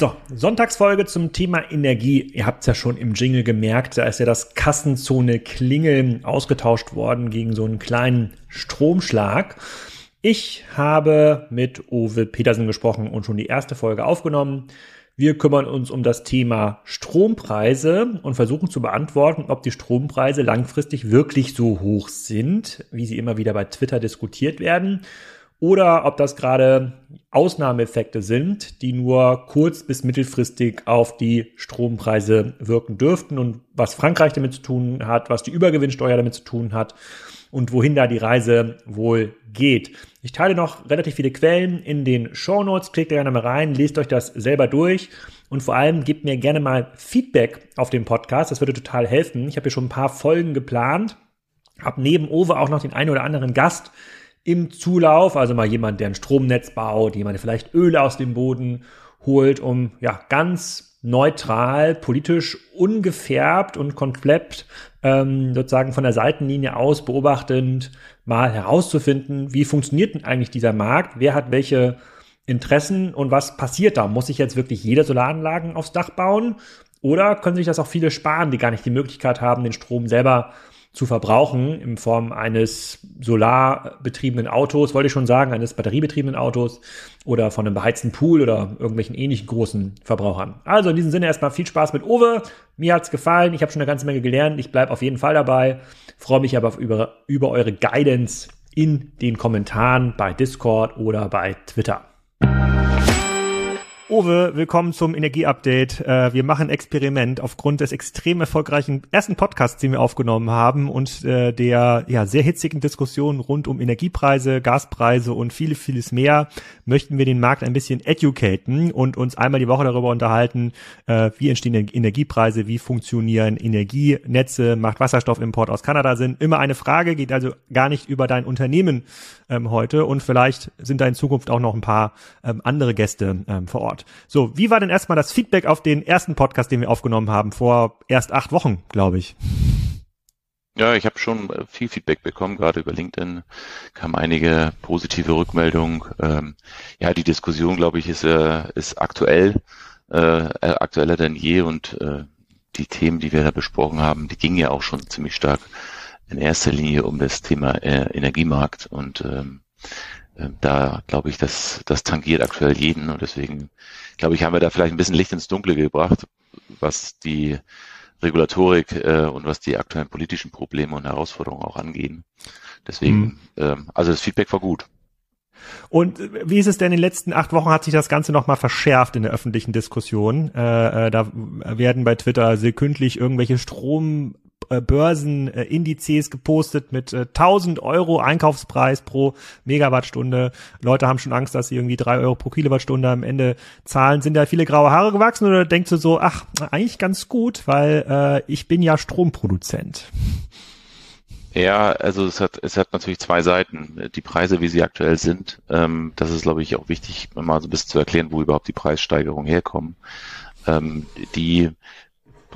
So, Sonntagsfolge zum Thema Energie. Ihr habt es ja schon im Jingle gemerkt, da ist ja das Kassenzone Klingeln ausgetauscht worden gegen so einen kleinen Stromschlag. Ich habe mit Uwe Petersen gesprochen und schon die erste Folge aufgenommen. Wir kümmern uns um das Thema Strompreise und versuchen zu beantworten, ob die Strompreise langfristig wirklich so hoch sind, wie sie immer wieder bei Twitter diskutiert werden oder ob das gerade Ausnahmeeffekte sind, die nur kurz- bis mittelfristig auf die Strompreise wirken dürften und was Frankreich damit zu tun hat, was die Übergewinnsteuer damit zu tun hat und wohin da die Reise wohl geht. Ich teile noch relativ viele Quellen in den Show Notes. Klickt gerne mal rein, lest euch das selber durch und vor allem gebt mir gerne mal Feedback auf den Podcast. Das würde total helfen. Ich habe hier schon ein paar Folgen geplant, habe neben Owe auch noch den einen oder anderen Gast im Zulauf, also mal jemand, der ein Stromnetz baut, jemand, der vielleicht Öle aus dem Boden holt, um ja ganz neutral, politisch ungefärbt und komplett ähm, sozusagen von der Seitenlinie aus beobachtend mal herauszufinden, wie funktioniert denn eigentlich dieser Markt, wer hat welche Interessen und was passiert da? Muss ich jetzt wirklich jede Solaranlagen aufs Dach bauen? Oder können sich das auch viele sparen, die gar nicht die Möglichkeit haben, den Strom selber zu verbrauchen in Form eines solarbetriebenen Autos, wollte ich schon sagen, eines batteriebetriebenen Autos oder von einem beheizten Pool oder irgendwelchen ähnlichen großen Verbrauchern. Also in diesem Sinne erstmal viel Spaß mit Uwe. Mir hat's gefallen, ich habe schon eine ganze Menge gelernt, ich bleibe auf jeden Fall dabei, freue mich aber über, über eure Guidance in den Kommentaren bei Discord oder bei Twitter. Uwe, willkommen zum Energieupdate. Äh, wir machen ein Experiment aufgrund des extrem erfolgreichen ersten Podcasts, den wir aufgenommen haben und äh, der ja sehr hitzigen Diskussion rund um Energiepreise, Gaspreise und viele, vieles mehr, möchten wir den Markt ein bisschen educaten und uns einmal die Woche darüber unterhalten, äh, wie entstehen Energiepreise, wie funktionieren Energienetze, macht Wasserstoffimport aus Kanada Sinn. Immer eine Frage, geht also gar nicht über dein Unternehmen ähm, heute und vielleicht sind da in Zukunft auch noch ein paar ähm, andere Gäste ähm, vor Ort. So, wie war denn erstmal das Feedback auf den ersten Podcast, den wir aufgenommen haben, vor erst acht Wochen, glaube ich? Ja, ich habe schon äh, viel Feedback bekommen, gerade über LinkedIn kamen einige positive Rückmeldungen. Ähm, ja, die Diskussion, glaube ich, ist, äh, ist aktuell, äh, äh, aktueller denn je und äh, die Themen, die wir da besprochen haben, die gingen ja auch schon ziemlich stark in erster Linie um das Thema äh, Energiemarkt und ähm, da glaube ich, dass das tangiert aktuell jeden und deswegen glaube ich, haben wir da vielleicht ein bisschen Licht ins Dunkle gebracht, was die Regulatorik äh, und was die aktuellen politischen Probleme und Herausforderungen auch angehen. Deswegen, mhm. ähm, also das Feedback war gut. Und wie ist es denn in den letzten acht Wochen hat sich das Ganze nochmal verschärft in der öffentlichen Diskussion? Äh, äh, da werden bei Twitter sekündlich irgendwelche Strom äh, Börsenindizes äh, gepostet mit äh, 1000 Euro Einkaufspreis pro Megawattstunde. Leute haben schon Angst, dass sie irgendwie drei Euro pro Kilowattstunde am Ende zahlen. Sind da viele graue Haare gewachsen oder denkst du so, ach, eigentlich ganz gut, weil äh, ich bin ja Stromproduzent? Ja, also es hat, es hat natürlich zwei Seiten. Die Preise, wie sie aktuell sind, ähm, das ist, glaube ich, auch wichtig, mal so ein bisschen zu erklären, wo überhaupt die Preissteigerungen herkommen. Ähm, die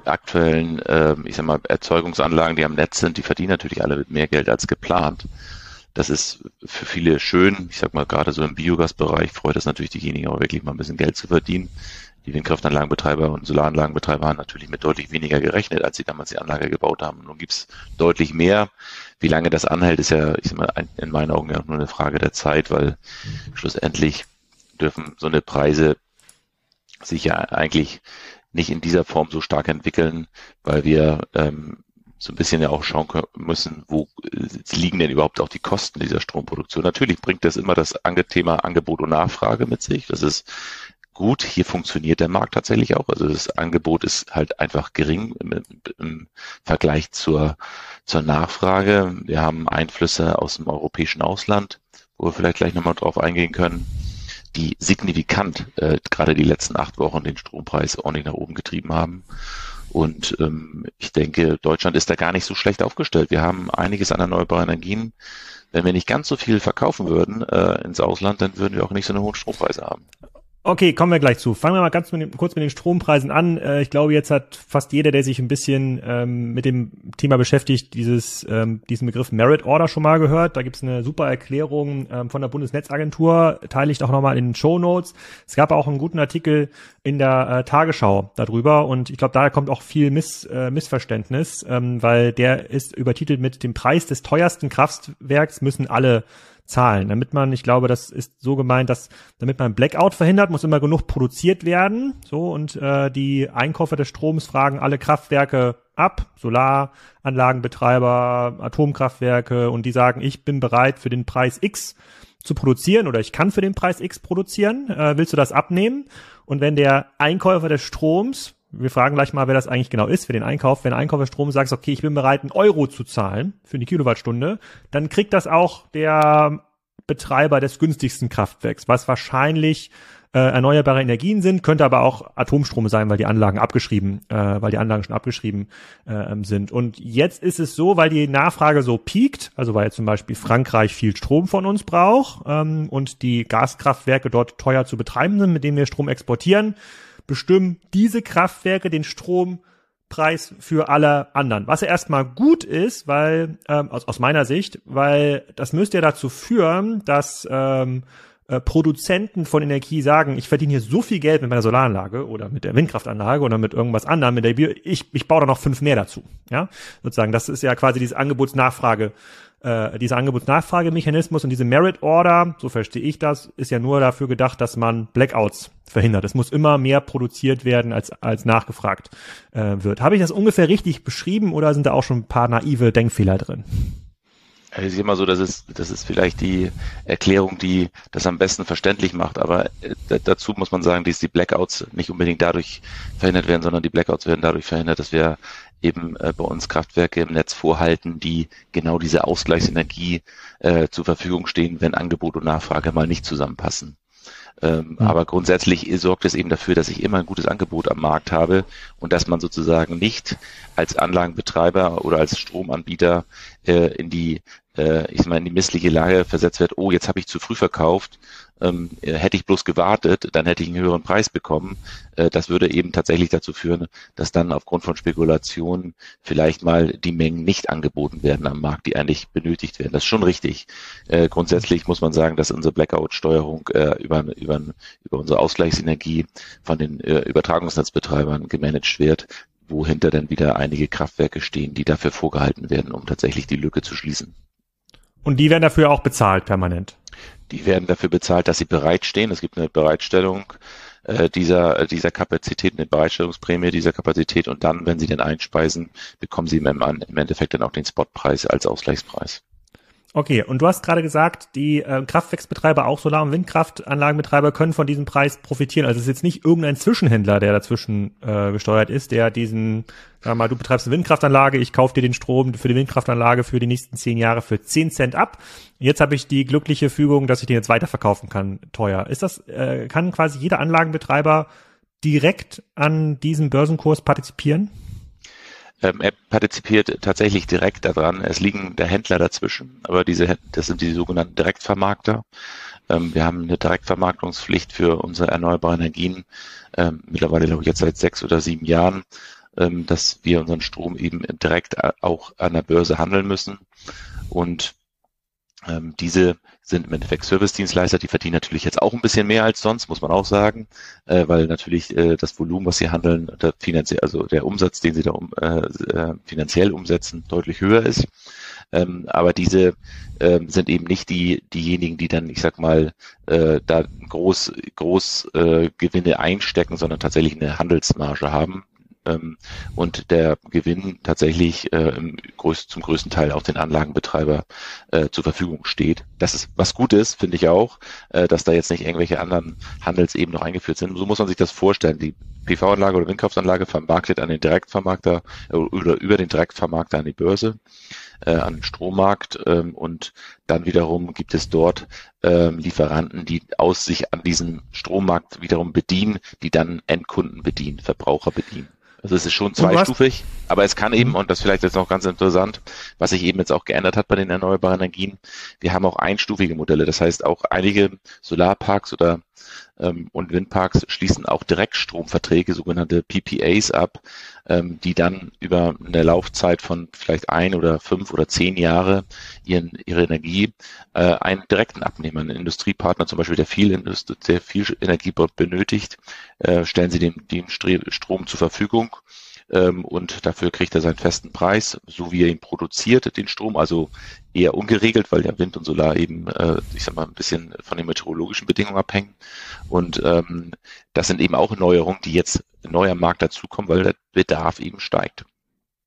aktuellen, äh, ich sag mal, Erzeugungsanlagen, die am Netz sind, die verdienen natürlich alle mit mehr Geld als geplant. Das ist für viele schön. Ich sag mal, gerade so im Biogasbereich freut es natürlich diejenigen auch wirklich mal ein bisschen Geld zu verdienen. Die Windkraftanlagenbetreiber und Solaranlagenbetreiber haben natürlich mit deutlich weniger gerechnet, als sie damals die Anlage gebaut haben. Nun gibt's deutlich mehr. Wie lange das anhält, ist ja, ich sag mal, in meinen Augen ja nur eine Frage der Zeit, weil schlussendlich dürfen so eine Preise sich ja eigentlich nicht in dieser Form so stark entwickeln, weil wir ähm, so ein bisschen ja auch schauen müssen, wo äh, liegen denn überhaupt auch die Kosten dieser Stromproduktion. Natürlich bringt das immer das Thema Angebot und Nachfrage mit sich. Das ist gut. Hier funktioniert der Markt tatsächlich auch. Also das Angebot ist halt einfach gering im, im Vergleich zur, zur Nachfrage. Wir haben Einflüsse aus dem europäischen Ausland, wo wir vielleicht gleich nochmal drauf eingehen können die signifikant äh, gerade die letzten acht Wochen den Strompreis ordentlich nach oben getrieben haben. Und ähm, ich denke, Deutschland ist da gar nicht so schlecht aufgestellt. Wir haben einiges an erneuerbaren Energien. Wenn wir nicht ganz so viel verkaufen würden äh, ins Ausland, dann würden wir auch nicht so eine hohen Strompreise haben. Okay, kommen wir gleich zu. Fangen wir mal ganz mit dem, kurz mit den Strompreisen an. Äh, ich glaube, jetzt hat fast jeder, der sich ein bisschen ähm, mit dem Thema beschäftigt, dieses, ähm, diesen Begriff Merit Order schon mal gehört. Da gibt's eine super Erklärung ähm, von der Bundesnetzagentur, teile ich auch nochmal in den Show Notes. Es gab auch einen guten Artikel in der äh, Tagesschau darüber und ich glaube, daher kommt auch viel Miss, äh, Missverständnis, ähm, weil der ist übertitelt mit dem Preis des teuersten Kraftwerks müssen alle zahlen. Damit man, ich glaube, das ist so gemeint, dass damit man Blackout verhindert, muss immer genug produziert werden. So und äh, die Einkäufer des Stroms fragen alle Kraftwerke ab, Solaranlagenbetreiber, Atomkraftwerke und die sagen, ich bin bereit für den Preis X zu produzieren oder ich kann für den Preis X produzieren. Äh, willst du das abnehmen? Und wenn der Einkäufer des Stroms wir fragen gleich mal, wer das eigentlich genau ist für den Einkauf. Wenn ein Einkäufer Strom sagt, okay, ich bin bereit, einen Euro zu zahlen für eine Kilowattstunde, dann kriegt das auch der Betreiber des günstigsten Kraftwerks, was wahrscheinlich äh, erneuerbare Energien sind, könnte aber auch Atomstrom sein, weil die Anlagen abgeschrieben, äh, weil die Anlagen schon abgeschrieben äh, sind. Und jetzt ist es so, weil die Nachfrage so piekt, also weil zum Beispiel Frankreich viel Strom von uns braucht ähm, und die Gaskraftwerke dort teuer zu betreiben sind, mit denen wir Strom exportieren, bestimmen diese Kraftwerke den Strompreis für alle anderen. Was ja erstmal gut ist, weil, ähm, aus, aus meiner Sicht, weil das müsste ja dazu führen, dass ähm, äh, Produzenten von Energie sagen, ich verdiene hier so viel Geld mit meiner Solaranlage oder mit der Windkraftanlage oder mit irgendwas anderem, mit der Bio, ich, ich baue da noch fünf mehr dazu. Ja, sozusagen, das ist ja quasi dieses Angebotsnachfrage äh, dieser Angebotsnachfragemechanismus und diese Merit Order, so verstehe ich das, ist ja nur dafür gedacht, dass man Blackouts verhindert. Es muss immer mehr produziert werden, als, als nachgefragt äh, wird. Habe ich das ungefähr richtig beschrieben oder sind da auch schon ein paar naive Denkfehler drin? Ich sehe mal so, das ist, das ist vielleicht die Erklärung, die das am besten verständlich macht. Aber äh, dazu muss man sagen, dass die Blackouts nicht unbedingt dadurch verhindert werden, sondern die Blackouts werden dadurch verhindert, dass wir eben äh, bei uns Kraftwerke im Netz vorhalten, die genau diese Ausgleichsenergie äh, zur Verfügung stehen, wenn Angebot und Nachfrage mal nicht zusammenpassen. Ähm, mhm. Aber grundsätzlich sorgt es eben dafür, dass ich immer ein gutes Angebot am Markt habe und dass man sozusagen nicht als Anlagenbetreiber oder als Stromanbieter äh, in die äh, ich mal, in die missliche Lage versetzt wird, oh, jetzt habe ich zu früh verkauft, ähm, äh, hätte ich bloß gewartet, dann hätte ich einen höheren Preis bekommen. Äh, das würde eben tatsächlich dazu führen, dass dann aufgrund von Spekulationen vielleicht mal die Mengen nicht angeboten werden am Markt, die eigentlich benötigt werden. Das ist schon richtig. Äh, grundsätzlich muss man sagen, dass unsere Blackout-Steuerung äh, über, über, über unsere Ausgleichsenergie von den äh, Übertragungsnetzbetreibern gemanagt wird wohinter dann wieder einige Kraftwerke stehen, die dafür vorgehalten werden, um tatsächlich die Lücke zu schließen. Und die werden dafür auch bezahlt permanent? Die werden dafür bezahlt, dass sie bereitstehen. Es gibt eine Bereitstellung äh, dieser, dieser Kapazität, eine Bereitstellungsprämie dieser Kapazität und dann, wenn sie den einspeisen, bekommen sie im, im Endeffekt dann auch den Spotpreis als Ausgleichspreis. Okay, und du hast gerade gesagt, die äh, Kraftwerksbetreiber, auch Solar- und Windkraftanlagenbetreiber können von diesem Preis profitieren. Also es ist jetzt nicht irgendein Zwischenhändler, der dazwischen äh, gesteuert ist, der diesen, sag mal, du betreibst eine Windkraftanlage, ich kaufe dir den Strom für die Windkraftanlage für die nächsten zehn Jahre für zehn Cent ab. Jetzt habe ich die glückliche Fügung, dass ich den jetzt weiterverkaufen kann, teuer. Ist das, äh, kann quasi jeder Anlagenbetreiber direkt an diesem Börsenkurs partizipieren? Ähm, er partizipiert tatsächlich direkt daran. Es liegen der Händler dazwischen, aber diese, das sind die sogenannten Direktvermarkter. Ähm, wir haben eine Direktvermarktungspflicht für unsere erneuerbaren Energien, ähm, mittlerweile glaube ich jetzt seit sechs oder sieben Jahren, ähm, dass wir unseren Strom eben direkt äh, auch an der Börse handeln müssen. Und ähm, diese sind im Endeffekt Service-Dienstleister, die verdienen natürlich jetzt auch ein bisschen mehr als sonst, muss man auch sagen, äh, weil natürlich äh, das Volumen, was sie handeln, der finanziell, also der Umsatz, den sie da um, äh, äh, finanziell umsetzen, deutlich höher ist. Ähm, aber diese ähm, sind eben nicht die diejenigen, die dann, ich sag mal, äh, da groß groß äh, Gewinne einstecken, sondern tatsächlich eine Handelsmarge haben ähm, und der Gewinn tatsächlich äh, im größ zum größten Teil auch den Anlagenbetreiber äh, zur Verfügung steht. Das ist was Gutes, finde ich auch, äh, dass da jetzt nicht irgendwelche anderen Handelsebenen noch eingeführt sind. So muss man sich das vorstellen. Die PV-Anlage oder Windkraftanlage vermarktet an den Direktvermarkter äh, oder über den Direktvermarkter an die Börse äh, an den Strommarkt ähm, und dann wiederum gibt es dort ähm, Lieferanten, die aus sich an diesem Strommarkt wiederum bedienen, die dann Endkunden bedienen, Verbraucher bedienen. Also es ist schon zweistufig, aber es kann eben, und das vielleicht jetzt noch ganz interessant, was sich eben jetzt auch geändert hat bei den erneuerbaren Energien, wir haben auch einstufige Modelle. Das heißt, auch einige Solarparks oder und Windparks schließen auch Direktstromverträge, sogenannte PPAs ab, ähm, die dann über eine Laufzeit von vielleicht ein oder fünf oder zehn Jahre ihren, ihre Energie äh, einen direkten Abnehmer, einen Industriepartner zum Beispiel, der viel, Industrie, der viel Energie benötigt, äh, stellen sie dem, dem Strom zur Verfügung ähm, und dafür kriegt er seinen festen Preis, so wie er ihn produziert, den Strom, also eher ungeregelt, weil der Wind und Solar eben, äh, ich sag mal, ein bisschen von den meteorologischen Bedingungen abhängen. Und ähm, das sind eben auch Neuerungen, die jetzt neu am Markt dazukommen, weil der Bedarf eben steigt.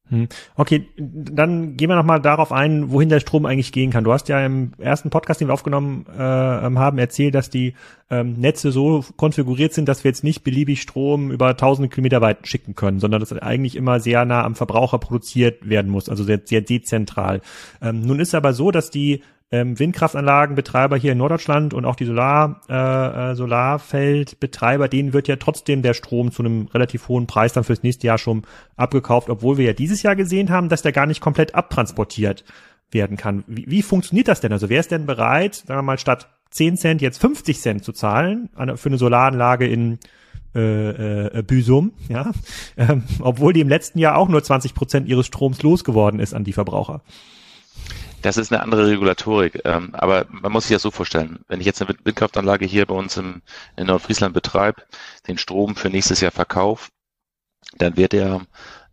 Hm. Okay, dann gehen wir nochmal darauf ein, wohin der Strom eigentlich gehen kann. Du hast ja im ersten Podcast, den wir aufgenommen äh, haben, erzählt, dass die ähm, Netze so konfiguriert sind, dass wir jetzt nicht beliebig Strom über tausende Kilometer weit schicken können, sondern dass eigentlich immer sehr nah am Verbraucher produziert werden muss, also sehr, sehr dezentral. Ähm, nun ist aber so, dass die ähm, Windkraftanlagenbetreiber hier in Norddeutschland und auch die Solar, äh, äh, Solarfeldbetreiber, denen wird ja trotzdem der Strom zu einem relativ hohen Preis dann fürs nächste Jahr schon abgekauft, obwohl wir ja dieses Jahr gesehen haben, dass der gar nicht komplett abtransportiert werden kann. Wie, wie funktioniert das denn? Also wer ist denn bereit, sagen wir mal, statt 10 Cent jetzt 50 Cent zu zahlen für eine Solaranlage in äh, äh, Büsum, ja, ähm, obwohl die im letzten Jahr auch nur 20 Prozent ihres Stroms losgeworden ist an die Verbraucher. Das ist eine andere Regulatorik. Ähm, aber man muss sich das so vorstellen. Wenn ich jetzt eine Windkraftanlage hier bei uns im, in Nordfriesland betreibe, den Strom für nächstes Jahr verkaufe, dann wird er,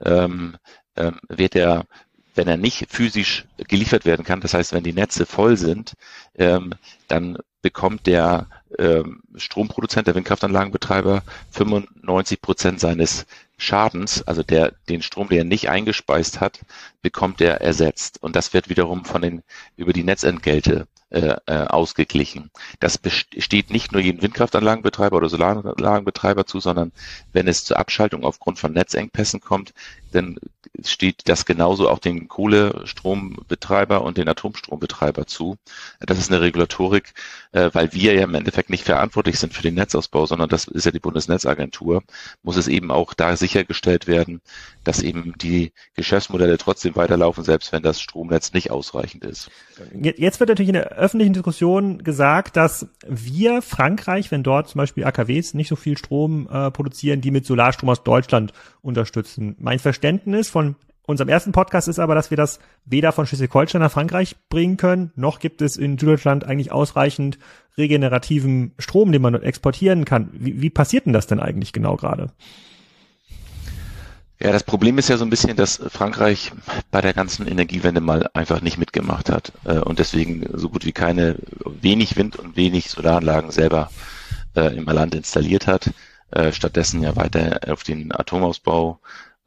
ähm, ähm, wird er, wenn er nicht physisch geliefert werden kann, das heißt, wenn die Netze voll sind, ähm, dann bekommt der ähm, Stromproduzent, der Windkraftanlagenbetreiber 95 Prozent seines Schadens, also der, den Strom, der er nicht eingespeist hat, bekommt er ersetzt. Und das wird wiederum von den, über die Netzentgelte äh, äh, ausgeglichen. Das besteht nicht nur jedem Windkraftanlagenbetreiber oder Solaranlagenbetreiber zu, sondern wenn es zur Abschaltung aufgrund von Netzengpässen kommt, dann steht das genauso auch den Kohlestrombetreiber und den Atomstrombetreiber zu. Das ist eine Regulatorik, äh, weil wir ja im Endeffekt nicht verantwortlich sind für den Netzausbau, sondern das ist ja die Bundesnetzagentur, muss es eben auch da sichergestellt werden, dass eben die Geschäftsmodelle trotzdem weiterlaufen, selbst wenn das Stromnetz nicht ausreichend ist. Jetzt wird natürlich in der öffentlichen Diskussion gesagt, dass wir Frankreich, wenn dort zum Beispiel AKWs nicht so viel Strom äh, produzieren, die mit Solarstrom aus Deutschland unterstützen. Mein Verständnis von unserem ersten Podcast ist aber, dass wir das weder von Schleswig-Holstein nach Frankreich bringen können, noch gibt es in Süddeutschland eigentlich ausreichend regenerativen Strom, den man exportieren kann. Wie, wie passiert denn das denn eigentlich genau gerade? Ja, das Problem ist ja so ein bisschen, dass Frankreich bei der ganzen Energiewende mal einfach nicht mitgemacht hat äh, und deswegen so gut wie keine, wenig Wind- und wenig Solaranlagen selber äh, im Land installiert hat, äh, stattdessen ja weiter auf den Atomausbau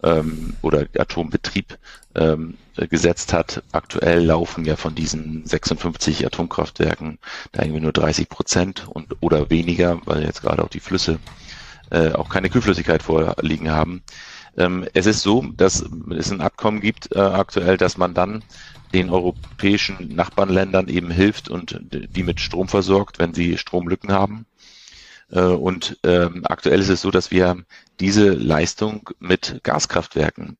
ähm, oder Atombetrieb ähm, gesetzt hat. Aktuell laufen ja von diesen 56 Atomkraftwerken da irgendwie nur 30 Prozent und oder weniger, weil jetzt gerade auch die Flüsse äh, auch keine Kühlflüssigkeit vorliegen haben. Ähm, es ist so, dass es ein Abkommen gibt äh, aktuell, dass man dann den europäischen Nachbarländern eben hilft und die mit Strom versorgt, wenn sie Stromlücken haben. Äh, und ähm, aktuell ist es so, dass wir diese Leistung mit Gaskraftwerken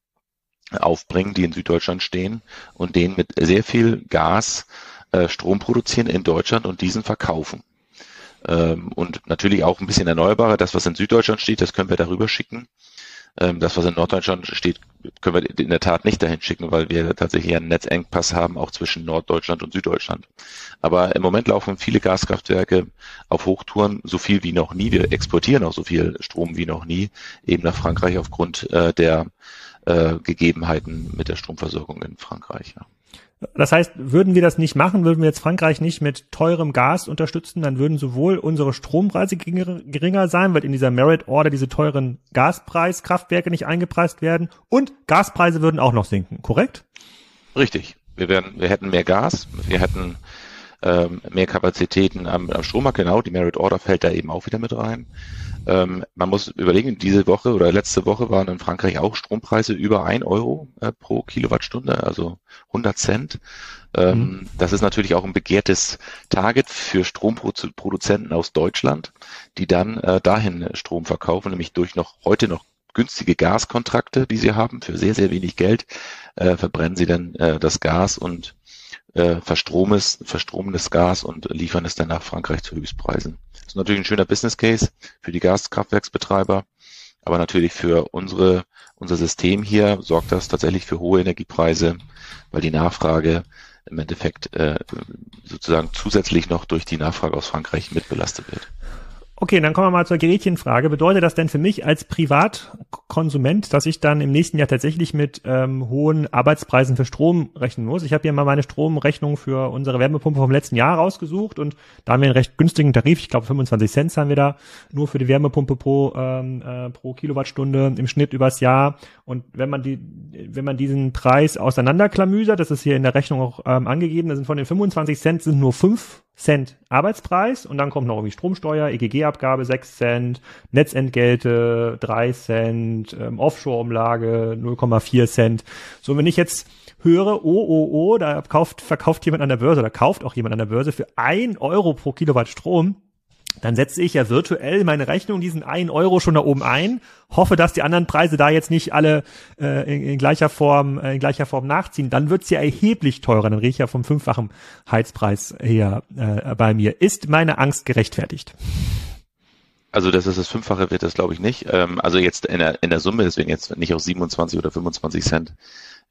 aufbringen, die in Süddeutschland stehen und denen mit sehr viel Gas äh, Strom produzieren in Deutschland und diesen verkaufen. Ähm, und natürlich auch ein bisschen erneuerbarer. Das, was in Süddeutschland steht, das können wir darüber schicken. Ähm, das, was in Norddeutschland steht, können wir in der Tat nicht dahin schicken, weil wir tatsächlich einen Netzengpass haben, auch zwischen Norddeutschland und Süddeutschland. Aber im Moment laufen viele Gaskraftwerke auf Hochtouren so viel wie noch nie. Wir exportieren auch so viel Strom wie noch nie, eben nach Frankreich aufgrund äh, der äh, Gegebenheiten mit der Stromversorgung in Frankreich. Ja. Das heißt, würden wir das nicht machen, würden wir jetzt Frankreich nicht mit teurem Gas unterstützen, dann würden sowohl unsere Strompreise geringer sein, weil in dieser Merit Order diese teuren Gaspreiskraftwerke nicht eingepreist werden und Gaspreise würden auch noch sinken, korrekt? Richtig. Wir werden, wir hätten mehr Gas, wir hätten ähm, mehr Kapazitäten am, am Strommarkt, genau, die Merit Order fällt da eben auch wieder mit rein. Ähm, man muss überlegen, diese Woche oder letzte Woche waren in Frankreich auch Strompreise über ein Euro äh, pro Kilowattstunde, also 100 Cent. Ähm, mhm. Das ist natürlich auch ein begehrtes Target für Stromproduzenten aus Deutschland, die dann äh, dahin Strom verkaufen, nämlich durch noch heute noch günstige Gaskontrakte, die sie haben, für sehr, sehr wenig Geld, äh, verbrennen sie dann äh, das Gas und äh, verstromendes Gas und liefern es dann nach Frankreich zu Höchstpreisen. Das ist natürlich ein schöner Business Case für die Gaskraftwerksbetreiber, aber natürlich für unsere, unser System hier sorgt das tatsächlich für hohe Energiepreise, weil die Nachfrage im Endeffekt äh, sozusagen zusätzlich noch durch die Nachfrage aus Frankreich mitbelastet wird. Okay, dann kommen wir mal zur Gerätchenfrage. Bedeutet das denn für mich als Privatkonsument, dass ich dann im nächsten Jahr tatsächlich mit ähm, hohen Arbeitspreisen für Strom rechnen muss? Ich habe hier mal meine Stromrechnung für unsere Wärmepumpe vom letzten Jahr rausgesucht und da haben wir einen recht günstigen Tarif. Ich glaube 25 Cent haben wir da nur für die Wärmepumpe pro ähm, äh, pro Kilowattstunde im Schnitt übers Jahr. Und wenn man die, wenn man diesen Preis auseinanderklamüsert, das ist hier in der Rechnung auch ähm, angegeben, da sind von den 25 Cent sind nur fünf Cent Arbeitspreis und dann kommt noch irgendwie Stromsteuer, EGG-Abgabe 6 Cent, Netzentgelte 3 Cent, ähm, Offshore-Umlage 0,4 Cent. So, wenn ich jetzt höre, oh, oh, oh, da kauft, verkauft jemand an der Börse oder kauft auch jemand an der Börse für ein Euro pro Kilowatt Strom, dann setze ich ja virtuell meine Rechnung diesen einen Euro schon da oben ein, hoffe, dass die anderen Preise da jetzt nicht alle äh, in, in, gleicher Form äh, in gleicher Form nachziehen. Dann wird's ja erheblich teurer. Dann rede ich ja vom fünffachen Heizpreis her äh, bei mir. Ist meine Angst gerechtfertigt? Also dass es das Fünffache wird, das glaube ich nicht. Ähm, also jetzt in der, in der Summe, deswegen jetzt nicht auf 27 oder 25 Cent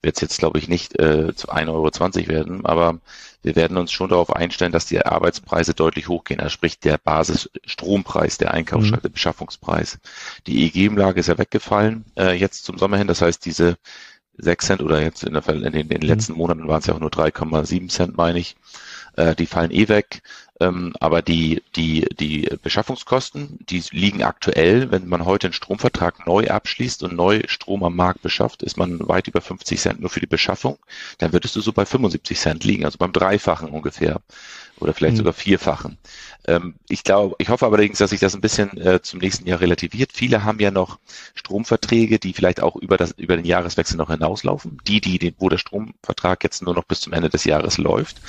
wird es jetzt, glaube ich, nicht äh, zu 1,20 Euro werden, aber wir werden uns schon darauf einstellen, dass die Arbeitspreise deutlich hochgehen. Also sprich der Basisstrompreis, der Einkaufsschalt, mhm. der Beschaffungspreis. Die EEG-Umlage ist ja weggefallen äh, jetzt zum Sommer hin. Das heißt, diese 6 Cent oder jetzt in, der, in den, in den mhm. letzten Monaten waren es ja auch nur 3,7 Cent, meine ich. Äh, die fallen eh weg. Ähm, aber die, die, die Beschaffungskosten, die liegen aktuell, wenn man heute einen Stromvertrag neu abschließt und neu Strom am Markt beschafft, ist man weit über 50 Cent nur für die Beschaffung. Dann würdest du so bei 75 Cent liegen, also beim Dreifachen ungefähr oder vielleicht mhm. sogar Vierfachen. Ähm, ich glaube, ich hoffe allerdings, dass sich das ein bisschen äh, zum nächsten Jahr relativiert. Viele haben ja noch Stromverträge, die vielleicht auch über das über den Jahreswechsel noch hinauslaufen. Die, die, wo der Stromvertrag jetzt nur noch bis zum Ende des Jahres läuft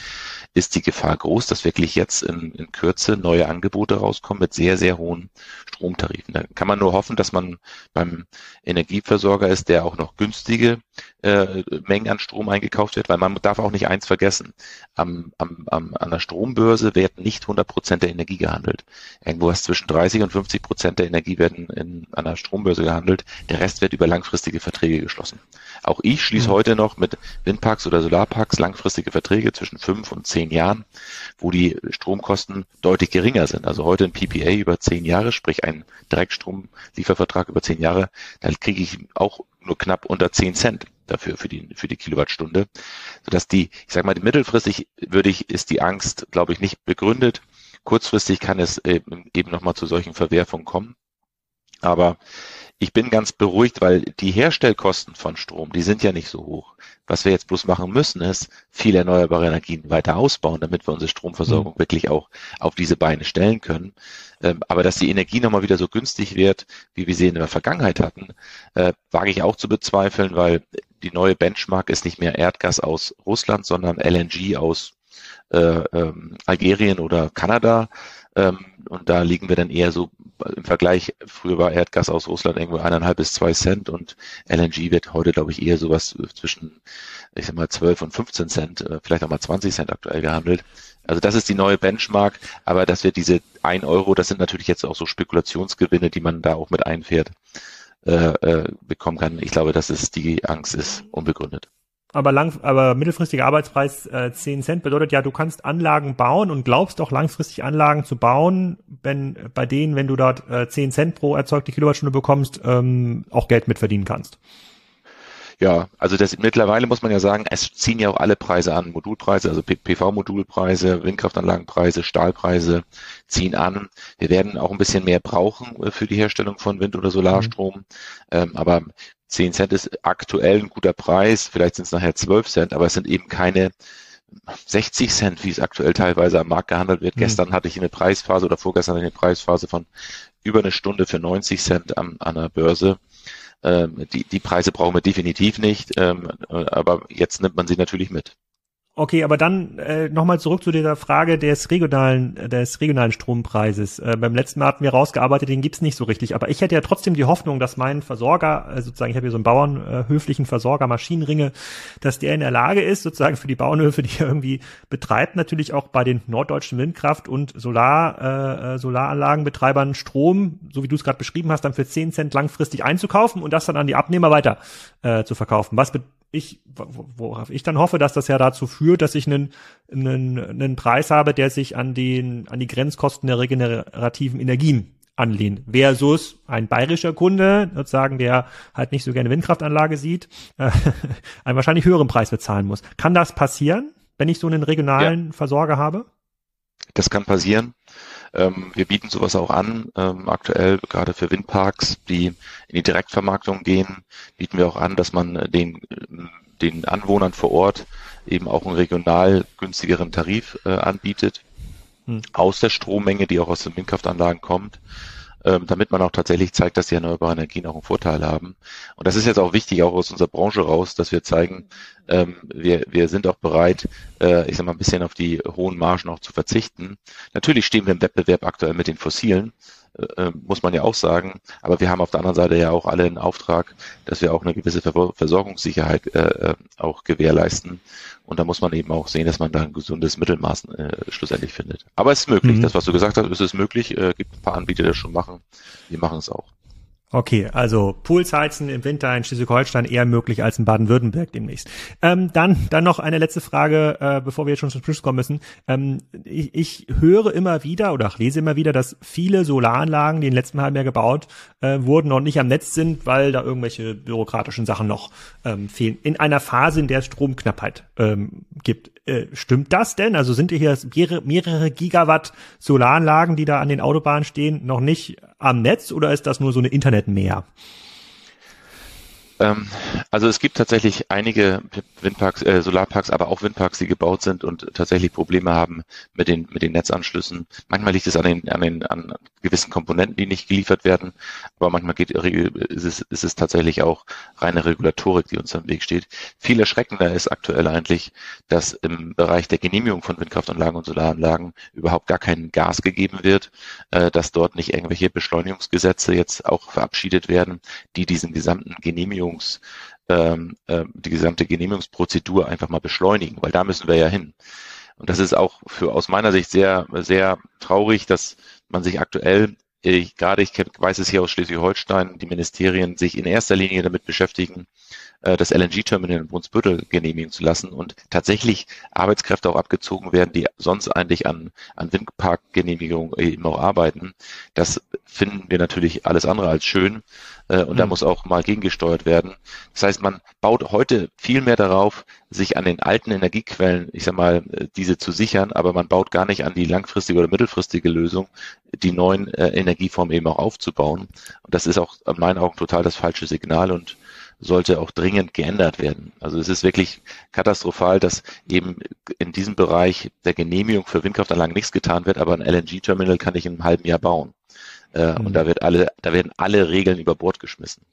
ist die Gefahr groß, dass wirklich jetzt in, in Kürze neue Angebote rauskommen mit sehr, sehr hohen Stromtarifen. Da kann man nur hoffen, dass man beim Energieversorger ist, der auch noch günstige äh, Mengen an Strom eingekauft wird, weil man darf auch nicht eins vergessen. Am, am, am, an der Strombörse werden nicht 100 Prozent der Energie gehandelt. Irgendwo was zwischen 30 und 50 Prozent der Energie werden in, an der Strombörse gehandelt. Der Rest wird über langfristige Verträge geschlossen. Auch ich schließe mhm. heute noch mit Windparks oder Solarparks langfristige Verträge zwischen fünf und zehn Jahren, wo die Stromkosten deutlich geringer sind. Also heute ein PPA über zehn Jahre, sprich ein Direktstromliefervertrag über zehn Jahre, dann kriege ich auch nur knapp unter zehn Cent dafür für die für die Kilowattstunde, sodass die, ich sage mal, mittelfristig würde ich ist die Angst, glaube ich, nicht begründet. Kurzfristig kann es eben, eben nochmal zu solchen Verwerfungen kommen. Aber ich bin ganz beruhigt, weil die Herstellkosten von Strom, die sind ja nicht so hoch. Was wir jetzt bloß machen müssen, ist viel erneuerbare Energien weiter ausbauen, damit wir unsere Stromversorgung mhm. wirklich auch auf diese Beine stellen können. Ähm, aber dass die Energie nochmal wieder so günstig wird, wie wir sie in der Vergangenheit hatten, äh, wage ich auch zu bezweifeln, weil die neue Benchmark ist nicht mehr Erdgas aus Russland, sondern LNG aus äh, ähm, Algerien oder Kanada. Ähm, und da liegen wir dann eher so im Vergleich, früher war Erdgas aus Russland irgendwo eineinhalb bis zwei Cent und LNG wird heute, glaube ich, eher sowas zwischen, ich sag mal, 12 und 15 Cent, äh, vielleicht auch mal 20 Cent aktuell gehandelt. Also das ist die neue Benchmark, aber dass wir diese ein Euro, das sind natürlich jetzt auch so Spekulationsgewinne, die man da auch mit einfährt, äh, äh, bekommen kann. Ich glaube, dass es die Angst ist unbegründet aber lang, aber mittelfristiger Arbeitspreis äh, 10 Cent bedeutet ja, du kannst Anlagen bauen und glaubst auch langfristig Anlagen zu bauen, wenn bei denen, wenn du dort äh, 10 Cent pro erzeugte Kilowattstunde bekommst, ähm, auch Geld mitverdienen kannst. Ja, also das mittlerweile muss man ja sagen, es ziehen ja auch alle Preise an, Modulpreise, also PV-Modulpreise, Windkraftanlagenpreise, Stahlpreise ziehen an. Wir werden auch ein bisschen mehr brauchen äh, für die Herstellung von Wind- oder Solarstrom, mhm. ähm, aber 10 Cent ist aktuell ein guter Preis, vielleicht sind es nachher 12 Cent, aber es sind eben keine 60 Cent, wie es aktuell teilweise am Markt gehandelt wird. Mhm. Gestern hatte ich eine Preisphase oder vorgestern eine Preisphase von über eine Stunde für 90 Cent an, an der Börse. Ähm, die, die Preise brauchen wir definitiv nicht, ähm, aber jetzt nimmt man sie natürlich mit. Okay, aber dann äh, nochmal zurück zu dieser Frage des regionalen, des regionalen Strompreises. Äh, beim letzten Mal hatten wir rausgearbeitet, den gibt's nicht so richtig. Aber ich hätte ja trotzdem die Hoffnung, dass mein Versorger, äh, sozusagen, ich habe hier so einen bauernhöflichen äh, Versorger, Maschinenringe, dass der in der Lage ist, sozusagen für die Bauernhöfe, die er irgendwie betreibt, natürlich auch bei den norddeutschen Windkraft- und Solar, äh, äh Solaranlagenbetreibern Strom, so wie du es gerade beschrieben hast, dann für 10 Cent langfristig einzukaufen und das dann an die Abnehmer weiter äh, zu verkaufen. Was ich, worauf ich dann hoffe, dass das ja dazu führt, dass ich einen, einen, einen Preis habe, der sich an den, an die Grenzkosten der regenerativen Energien anlehnt. Versus ein bayerischer Kunde, sozusagen, der halt nicht so gerne Windkraftanlage sieht, äh, einen wahrscheinlich höheren Preis bezahlen muss. Kann das passieren, wenn ich so einen regionalen ja. Versorger habe? Das kann passieren. Ähm, wir bieten sowas auch an. Ähm, aktuell gerade für Windparks, die in die Direktvermarktung gehen, bieten wir auch an, dass man den, den Anwohnern vor Ort eben auch einen regional günstigeren Tarif äh, anbietet. Hm. Aus der Strommenge, die auch aus den Windkraftanlagen kommt damit man auch tatsächlich zeigt, dass die erneuerbaren Energien auch einen Vorteil haben. Und das ist jetzt auch wichtig, auch aus unserer Branche raus, dass wir zeigen, ähm, wir, wir sind auch bereit, äh, ich sag mal, ein bisschen auf die hohen Margen auch zu verzichten. Natürlich stehen wir im Wettbewerb aktuell mit den Fossilen, äh, äh, muss man ja auch sagen. Aber wir haben auf der anderen Seite ja auch alle einen Auftrag, dass wir auch eine gewisse Versorgungssicherheit äh, äh, auch gewährleisten. Und da muss man eben auch sehen, dass man da ein gesundes Mittelmaß äh, schlussendlich findet. Aber es ist möglich. Mhm. Das, was du gesagt hast, ist es möglich. Äh, gibt ein paar Anbieter, die das schon machen. Wir machen es auch. Okay, also Poolsheizen im Winter in Schleswig-Holstein eher möglich als in Baden-Württemberg demnächst. Ähm, dann, dann noch eine letzte Frage, äh, bevor wir jetzt schon zum Schluss kommen müssen. Ähm, ich, ich höre immer wieder oder auch lese immer wieder, dass viele Solaranlagen, die in letzten halben Jahr gebaut äh, wurden, noch nicht am Netz sind, weil da irgendwelche bürokratischen Sachen noch ähm, fehlen. In einer Phase, in der es Stromknappheit ähm, gibt. Äh, stimmt das denn? Also sind hier mehrere, Gigawatt Solaranlagen, die da an den Autobahnen stehen, noch nicht am Netz oder ist das nur so eine Internetmeer? Ähm, also es gibt tatsächlich einige Windparks, äh, Solarparks, aber auch Windparks, die gebaut sind und tatsächlich Probleme haben mit den mit den Netzanschlüssen. Manchmal liegt es an den an den an gewissen Komponenten, die nicht geliefert werden, aber manchmal geht ist es ist es tatsächlich auch reine Regulatorik, die uns am Weg steht. Viel erschreckender ist aktuell eigentlich, dass im Bereich der Genehmigung von Windkraftanlagen und Solaranlagen überhaupt gar kein Gas gegeben wird, äh, dass dort nicht irgendwelche Beschleunigungsgesetze jetzt auch verabschiedet werden, die diesen gesamten Genehmigungen Genehmigungs, ähm, äh, die gesamte Genehmigungsprozedur einfach mal beschleunigen, weil da müssen wir ja hin. Und das ist auch für aus meiner Sicht sehr, sehr traurig, dass man sich aktuell ich, gerade ich weiß es hier aus Schleswig-Holstein, die Ministerien sich in erster Linie damit beschäftigen, äh, das LNG-Terminal in Brunsbüttel genehmigen zu lassen und tatsächlich Arbeitskräfte auch abgezogen werden, die sonst eigentlich an, an Windparkgenehmigungen eben auch arbeiten. Das finden wir natürlich alles andere als schön äh, und mhm. da muss auch mal gegengesteuert werden. Das heißt, man baut heute viel mehr darauf, sich an den alten Energiequellen, ich sag mal, äh, diese zu sichern, aber man baut gar nicht an die langfristige oder mittelfristige Lösung, die neuen äh, Energieformen eben auch aufzubauen. Und das ist auch in meinen Augen total das falsche Signal und sollte auch dringend geändert werden. Also es ist wirklich katastrophal, dass eben in diesem Bereich der Genehmigung für Windkraftanlagen nichts getan wird, aber ein LNG-Terminal kann ich in einem halben Jahr bauen. Äh, mhm. Und da wird alle, da werden alle Regeln über Bord geschmissen.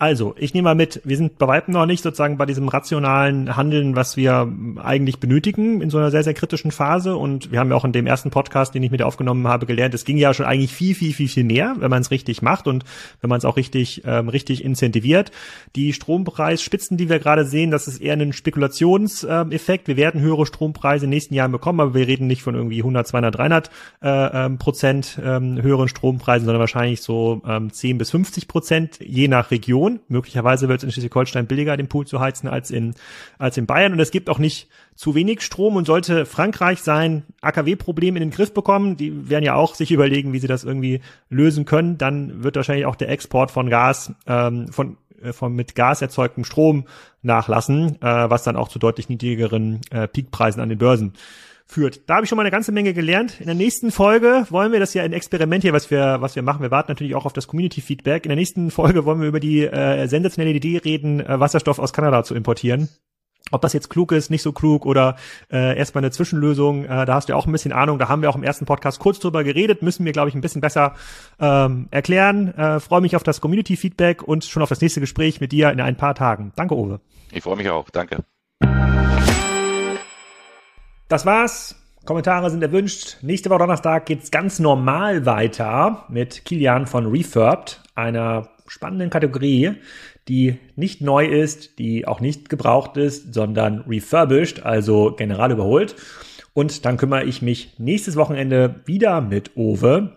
Also, ich nehme mal mit, wir sind bei weitem noch nicht sozusagen bei diesem rationalen Handeln, was wir eigentlich benötigen in so einer sehr, sehr kritischen Phase. Und wir haben ja auch in dem ersten Podcast, den ich mit dir aufgenommen habe, gelernt, es ging ja schon eigentlich viel, viel, viel, viel mehr, wenn man es richtig macht und wenn man es auch richtig, ähm, richtig incentiviert. Die Strompreisspitzen, die wir gerade sehen, das ist eher ein Spekulationseffekt. wir werden höhere Strompreise in den nächsten Jahren bekommen, aber wir reden nicht von irgendwie 100, 200, 300 äh, ähm, Prozent ähm, höheren Strompreisen, sondern wahrscheinlich so ähm, 10 bis 50 Prozent, je nach Region. Region. Möglicherweise wird es in Schleswig-Holstein billiger, den Pool zu heizen, als in, als in Bayern. Und es gibt auch nicht zu wenig Strom und sollte Frankreich sein AKW-Problem in den Griff bekommen, die werden ja auch sich überlegen, wie sie das irgendwie lösen können, dann wird wahrscheinlich auch der Export von Gas, ähm, von äh, von mit Gas erzeugtem Strom nachlassen, äh, was dann auch zu deutlich niedrigeren äh, Peakpreisen an den Börsen führt. Da habe ich schon mal eine ganze Menge gelernt. In der nächsten Folge wollen wir das ja ein Experiment hier, was wir, was wir machen. Wir warten natürlich auch auf das Community-Feedback. In der nächsten Folge wollen wir über die äh, sensationelle Idee reden, äh, Wasserstoff aus Kanada zu importieren. Ob das jetzt klug ist, nicht so klug oder äh, erstmal eine Zwischenlösung, äh, da hast du ja auch ein bisschen Ahnung. Da haben wir auch im ersten Podcast kurz drüber geredet, müssen wir, glaube ich, ein bisschen besser ähm, erklären. Äh, freue mich auf das Community-Feedback und schon auf das nächste Gespräch mit dir in ein paar Tagen. Danke, Uwe. Ich freue mich auch. Danke. Das war's. Kommentare sind erwünscht. Nächste Woche Donnerstag geht's ganz normal weiter mit Kilian von Refurbed, einer spannenden Kategorie, die nicht neu ist, die auch nicht gebraucht ist, sondern refurbished, also general überholt. Und dann kümmere ich mich nächstes Wochenende wieder mit Owe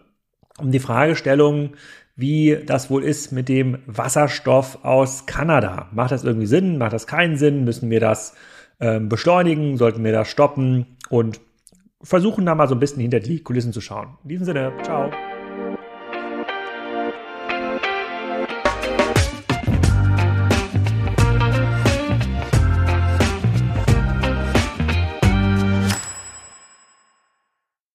um die Fragestellung, wie das wohl ist mit dem Wasserstoff aus Kanada. Macht das irgendwie Sinn? Macht das keinen Sinn? Müssen wir das äh, beschleunigen? Sollten wir das stoppen? Und versuchen da mal so ein bisschen hinter die Kulissen zu schauen. In diesem Sinne, ciao.